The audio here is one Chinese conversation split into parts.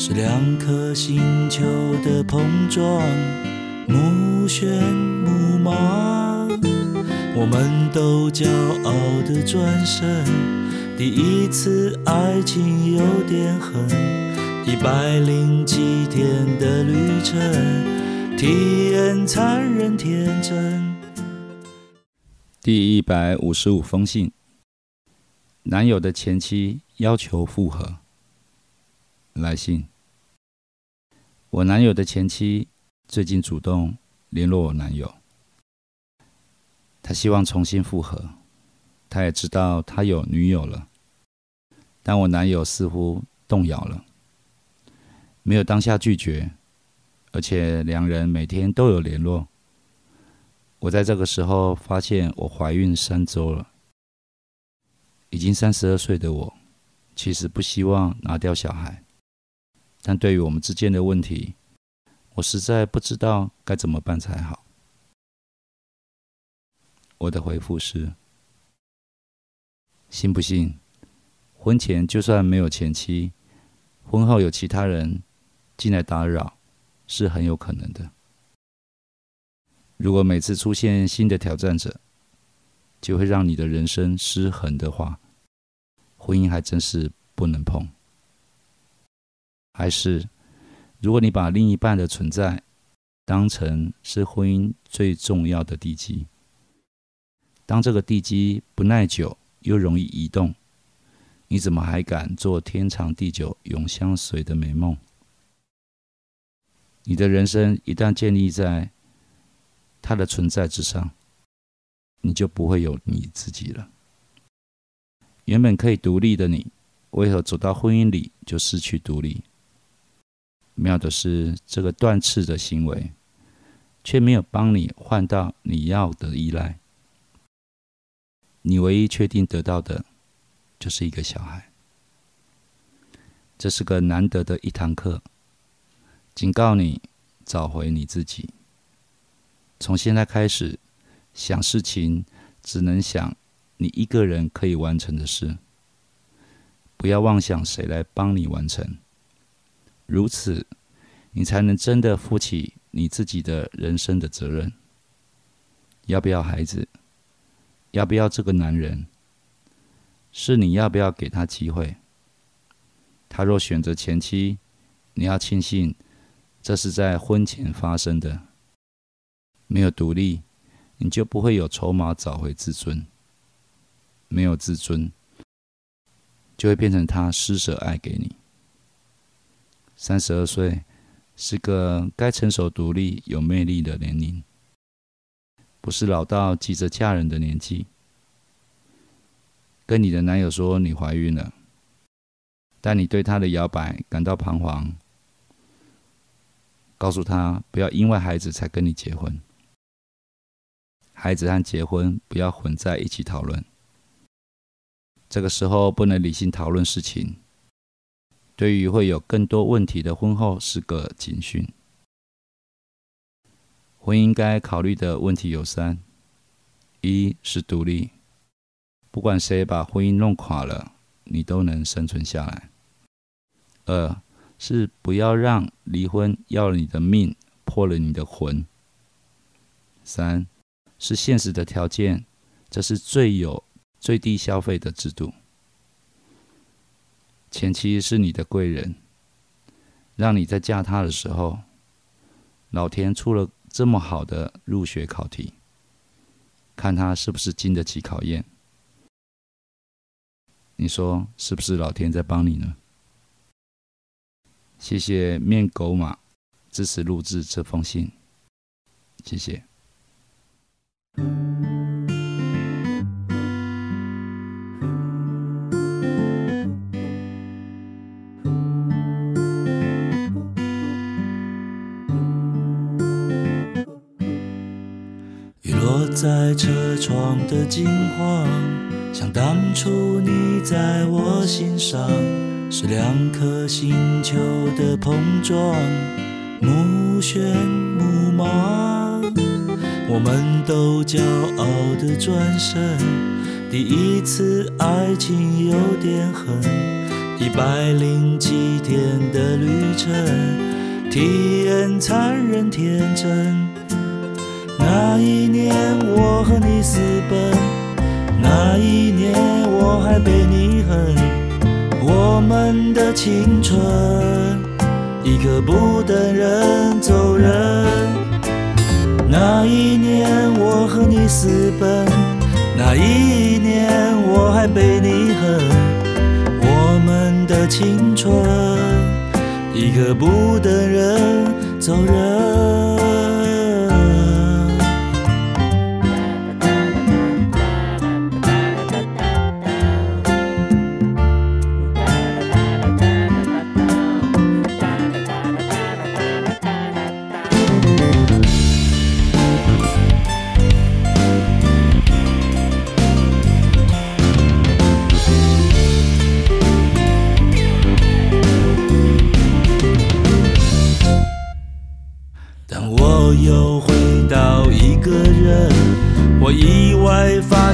是两颗星球的碰撞，目眩目盲。我们都骄傲的转身，第一次爱情有点狠，一百零七天的旅程，体验残忍天真。第一百五十五封信，男友的前妻要求复合。来信：我男友的前妻最近主动联络我男友，他希望重新复合。他也知道他有女友了，但我男友似乎动摇了，没有当下拒绝，而且两人每天都有联络。我在这个时候发现我怀孕三周了，已经三十二岁的我，其实不希望拿掉小孩，但对于我们之间的问题，我实在不知道该怎么办才好。我的回复是：信不信？婚前就算没有前妻，婚后有其他人进来打扰，是很有可能的。如果每次出现新的挑战者，就会让你的人生失衡的话，婚姻还真是不能碰。还是，如果你把另一半的存在当成是婚姻最重要的地基，当这个地基不耐久又容易移动，你怎么还敢做天长地久、永相随的美梦？你的人生一旦建立在……他的存在之上，你就不会有你自己了。原本可以独立的你，为何走到婚姻里就失去独立？妙的是，这个断翅的行为，却没有帮你换到你要的依赖。你唯一确定得到的，就是一个小孩。这是个难得的一堂课，警告你找回你自己。从现在开始，想事情只能想你一个人可以完成的事，不要妄想谁来帮你完成。如此，你才能真的负起你自己的人生的责任。要不要孩子？要不要这个男人？是你要不要给他机会？他若选择前妻，你要庆幸这是在婚前发生的。没有独立，你就不会有筹码找回自尊；没有自尊，就会变成他施舍爱给你。三十二岁是个该成熟、独立、有魅力的年龄，不是老到急着嫁人的年纪。跟你的男友说你怀孕了，但你对他的摇摆感到彷徨，告诉他不要因为孩子才跟你结婚。孩子和结婚不要混在一起讨论。这个时候不能理性讨论事情，对于会有更多问题的婚后是个警讯。婚姻该考虑的问题有三：一是独立，不管谁把婚姻弄垮了，你都能生存下来；二是不要让离婚要了你的命，破了你的魂；三。是现实的条件，这是最有最低消费的制度。前妻是你的贵人，让你在嫁他的时候，老天出了这么好的入学考题，看他是不是经得起考验。你说是不是老天在帮你呢？谢谢面狗马支持录制这封信，谢谢。在车窗的金黄，像当初你在我心上，是两颗星球的碰撞，目眩目盲。我们都骄傲的转身，第一次爱情有点狠，一百零七天的旅程，体验残忍天真。那一年我和你私奔，那一年我还被你恨，我们的青春一刻不等人走人。那一年我和你私奔，那一年我还被你恨，我们的青春一刻不等人走人。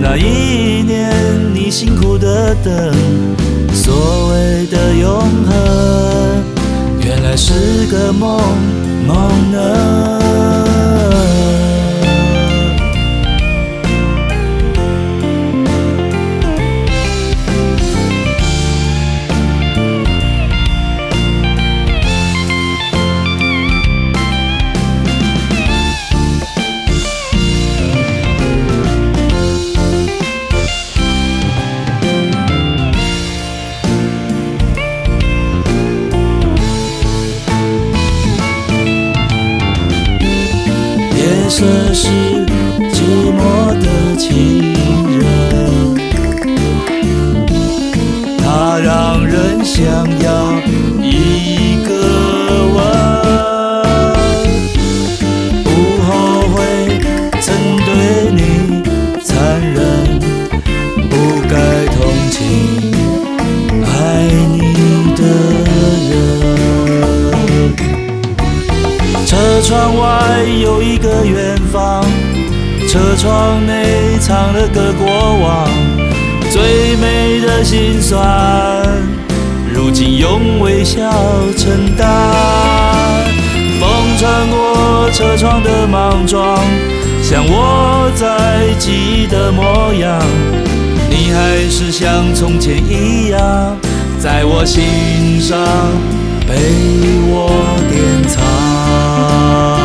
那一年你辛苦的等，所谓的永恒，原来是个梦梦呢。色是寂寞的情人，它让人想要一个吻。不后悔曾对你残忍，不该同情爱你的人。车窗外，车窗内藏了个过往，最美的心酸，如今用微笑承担。风穿过车窗的莽撞，像我在记忆的模样，你还是像从前一样，在我心上被我典藏。